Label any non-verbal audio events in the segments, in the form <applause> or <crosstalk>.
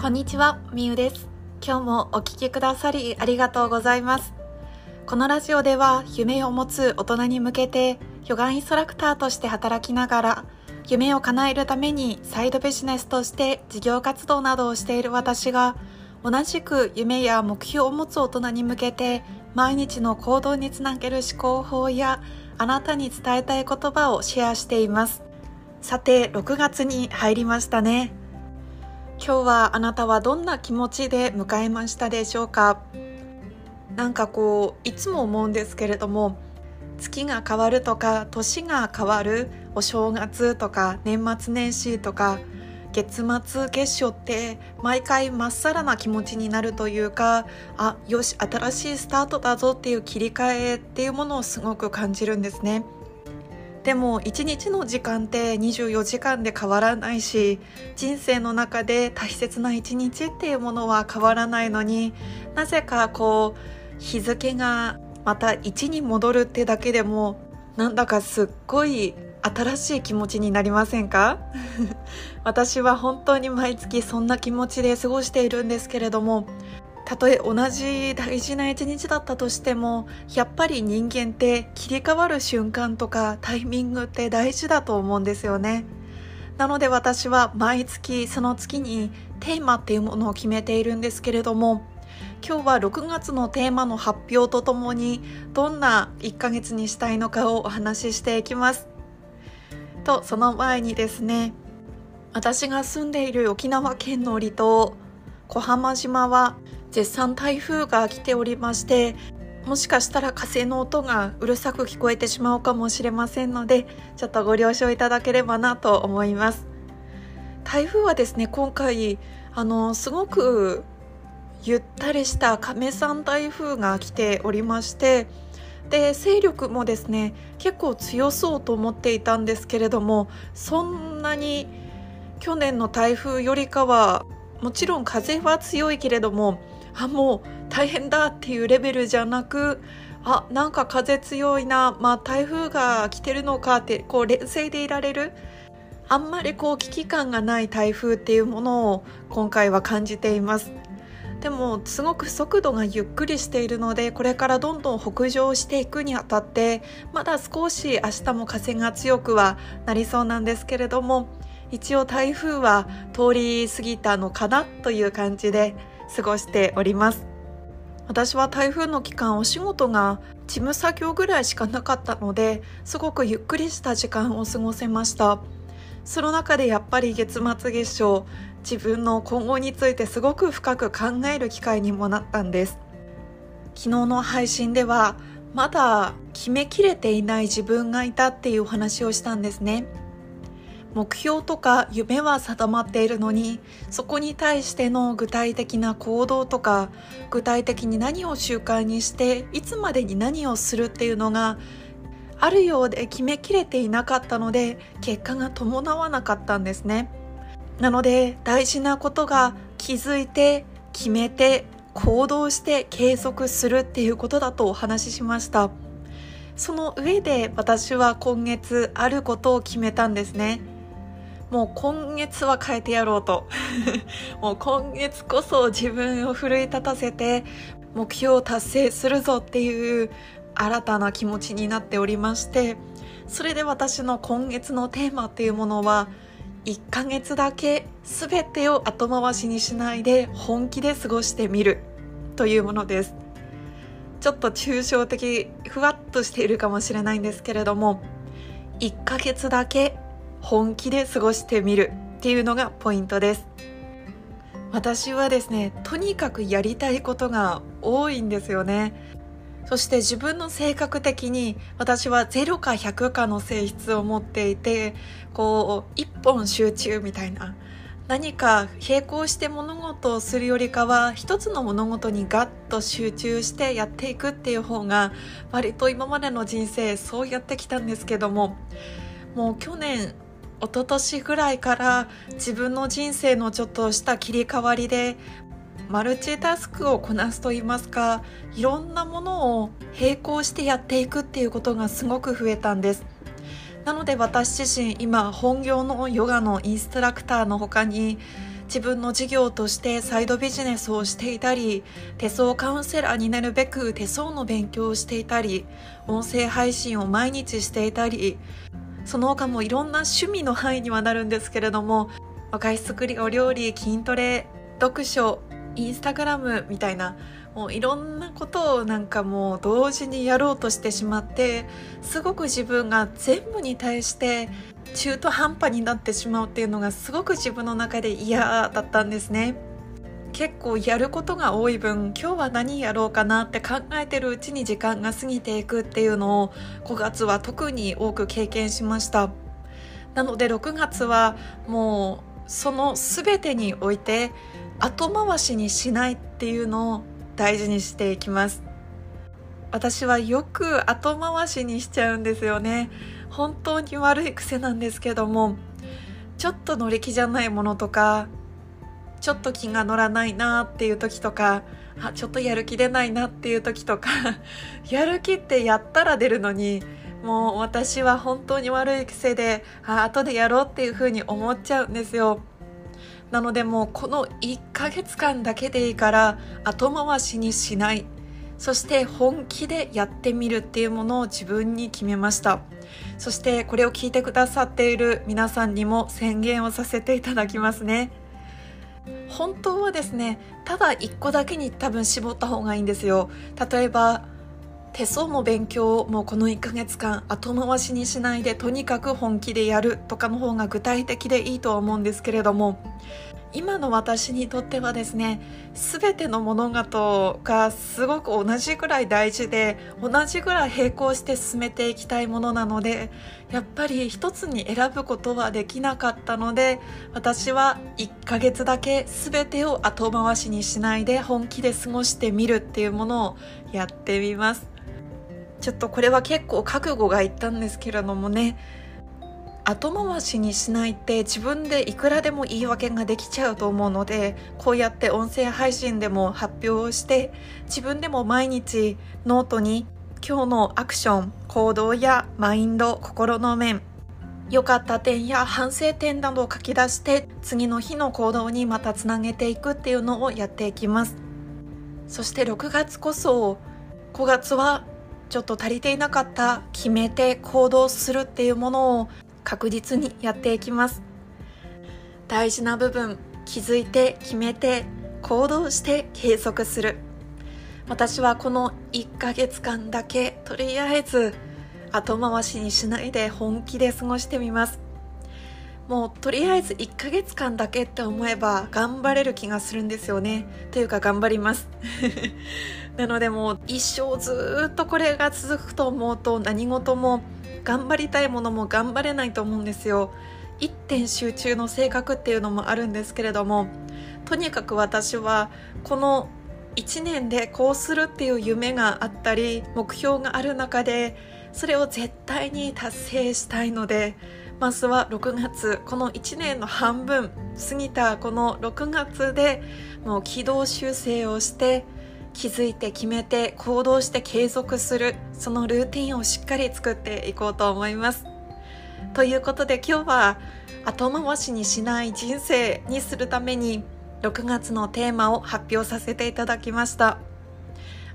こんにちは、みゆです。今日もお聞きくださりありがとうございます。このラジオでは夢を持つ大人に向けてヨガインストラクターとして働きながら夢を叶えるためにサイドビジネスとして事業活動などをしている私が同じく夢や目標を持つ大人に向けて毎日の行動につなげる思考法やあなたに伝えたい言葉をシェアしていますさて6月に入りましたね今日はあなたはどんな気持ちで迎えましたでしょうか？なんかこういつも思うんですけれども月が変わるとか年が変わるお正月とか年末年始とか月末月初って毎回まっさらな気持ちになるというかあよし新しいスタートだぞっていう切り替えっていうものをすごく感じるんですね。でも一日の時間って24時間で変わらないし人生の中で大切な一日っていうものは変わらないのになぜかこう日付がまた1に戻るってだけでもなんだかすっごい新しい気持ちになりませんか？<laughs> 私は本当に毎月そんな気持ちで過ごしているんですけれどもたとえ同じ大事な一日だったとしてもやっぱり人間って切り替わる瞬間とかタイミングって大事だと思うんですよね。なので私は毎月その月にテーマっていうものを決めているんですけれども今日は6月のテーマの発表とともにどんな1ヶ月にしたいのかをお話ししていきます。とその前にですね私が住んでいる沖縄県の離島小浜島は絶賛台風が来ておりましてもしかしたら風の音がうるさく聞こえてしまうかもしれませんのでちょっとご了承いただければなと思います。台風はですね今回あのすごくゆったりした亀山台風が来ておりましてで勢力もですね結構強そうと思っていたんですけれどもそんなに去年の台風よりかはもちろん風は強いけれどもあもう大変だっていうレベルじゃなくあなんか風強いな、まあ、台風が来てるのかってこう冷静でいられる。あんまりこう危機感がない台風っていうものを今回は感じています。でもすごく速度がゆっくりしているのでこれからどんどん北上していくにあたってまだ少し明日も風が強くはなりそうなんですけれども一応台風は通り過ぎたのかなという感じで過ごしております。私は台風の期間お仕事が事務作業ぐらいしかなかったのですごくゆっくりした時間を過ごせました。その中でやっぱり月末月賞自分の今後についてすごく深く考える機会にもなったんです。昨日の配信ではまだ決めきれていない自分がいたっていうお話をしたんですね。目標とか夢は定まっているのにそこに対しての具体的な行動とか具体的に何を習慣にしていつまでに何をするっていうのがあるようで決めきれていなかったので結果が伴わなかったんですね。なので大事なことが気づいて決めて行動して継続するっていうことだとお話ししました。その上で私は今月あることを決めたんですね。もう今月は変えてやろうと。<laughs> もう今月こそ自分を奮い立たせて目標を達成するぞっていう新たな気持ちになっておりましてそれで私の今月のテーマっていうものは1ヶ月だけ全てを後回しにしないで本気で過ごしてみるというものです。ちょっと抽象的ふわっとしているかもしれないんですけれども1ヶ月だけ本気で過ごしてみるっていうのがポイントです。私はですねとにかくやりたいことが多いんですよね。そして自分の性格的に私は0か100かの性質を持っていてこう一本集中みたいな何か並行して物事をするよりかは一つの物事にガッと集中してやっていくっていう方が割と今までの人生そうやってきたんですけどももう去年一昨年ぐらいから自分の人生のちょっとした切り替わりでマルチタスクをこなすと言いますかいろんなものを並行してやっていくっていうことがすごく増えたんです。なので私自身今本業のヨガのインストラクターの他に自分の事業としてサイドビジネスをしていたり手相カウンセラーになるべく手相の勉強をしていたり音声配信を毎日していたりその他もいろんな趣味の範囲にはなるんですけれども外出作りお料理筋トレ読書インスタグラムみたいなもういろんなことをなんかもう同時にやろうとしてしまってすごく自分が全部に対して中途半端になってしまうっていうのがすごく自分の中で嫌だったんですね。結構やることが多い分今日は何やろうかなって考えてるうちに時間が過ぎていくっていうのを5月は特に多く経験しました。なので6月はもうその全てにおいて後回しにしないっていうのを大事にしていきます。私はよく後回しにしちゃうんですよね。本当に悪い癖なんですけどもちょっと乗り気じゃないものとかちょっと気が乗らないなっていう時とかあちょっとやる気出ないなっていう時とか <laughs> やる気ってやったら出るのにもう私は本当に悪い癖であ後でやろうっていう風に思っちゃうんですよ。なのでもうこの1ヶ月間だけでいいから後回しにしない。そして本気でやってみるっていうものを自分に決めました。そしてこれを聞いてくださっている皆さんにも宣言をさせていただきますね。本当はですねただ1個だけに多分絞った方がいいんですよ。例えば手相も勉強もうこの1ヶ月間後回しにしないでとにかく本気でやるとかの方が具体的でいいとは思うんですけれども今の私にとってはですね全ての物事がすごく同じぐらい大事で同じぐらい並行して進めていきたいものなのでやっぱり一つに選ぶことはできなかったので私は1ヶ月だけ全てを後回しにしないで本気で過ごしてみるっていうものをやってみます。ちょっとこれは結構覚悟がいったんですけれどもね後回しにしないって自分でいくらでも言い訳ができちゃうと思うのでこうやって音声配信でも発表をして自分でも毎日ノートに今日のアクション行動やマインド心の面良かった点や反省点などを書き出して次の日の行動にまたつなげていくっていうのをやっていきます。そして6月こそ5月はちょっと足りていなかった決めて行動するっていうものを確実にやっていきます。大事な部分気づいて決めて行動して継続する。私はこの1ヶ月間だけとりあえず後回しにしないで本気で過ごしてみます。もうとりあえず1ヶ月間だけって思えば頑張れる気がするんですよね。というか頑張ります。<laughs> なのでもう一生ずっとこれが続くと思うと何事も頑張りたいものも頑張れないと思うんですよ。一点集中の性格っていうのもあるんですけれどもとにかく私はこの1年でこうするっていう夢があったり目標がある中でそれを絶対に達成したいのでまずは6月この1年の半分過ぎたこの6月でもう軌道修正をして気づいて決めて行動して継続するそのルーティンをしっかり作っていこうと思います。ということで今日は後回しにしない人生にするために6月のテーマを発表させていただきました。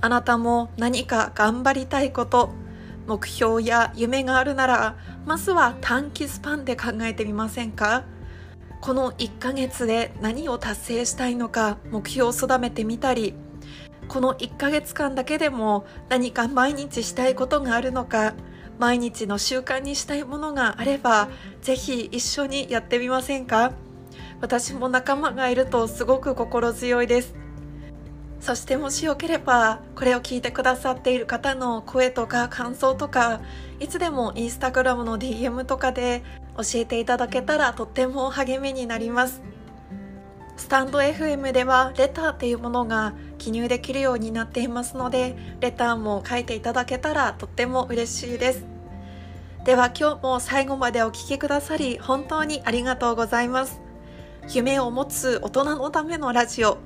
あなたも何か頑張りたいこと目標や夢があるならまずは短期スパンで考えてみませんか？この1ヶ月で何を達成したいのか目標を定めてみたりこの1ヶ月間だけでも何か毎日したいことがあるのか毎日の習慣にしたいものがあればぜひ一緒にやってみませんか？私も仲間がいるとすごく心強いです。そしてもしよければこれを聞いてくださっている方の声とか感想とかいつでもインスタグラムの DM とかで教えていただけたらとっても励みになります。スタンド FM ではレターっていうものが記入できるようになっていますのでレターも書いていただけたらとっても嬉しいです。では今日も最後までお聴きくださり本当にありがとうございます。夢を持つ大人のためのラジオ。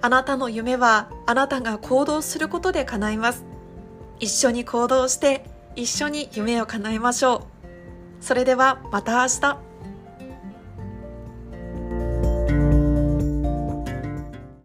あなたの夢はあなたが行動することで叶います。一緒に行動して一緒に夢を叶えましょう。それではまた明日。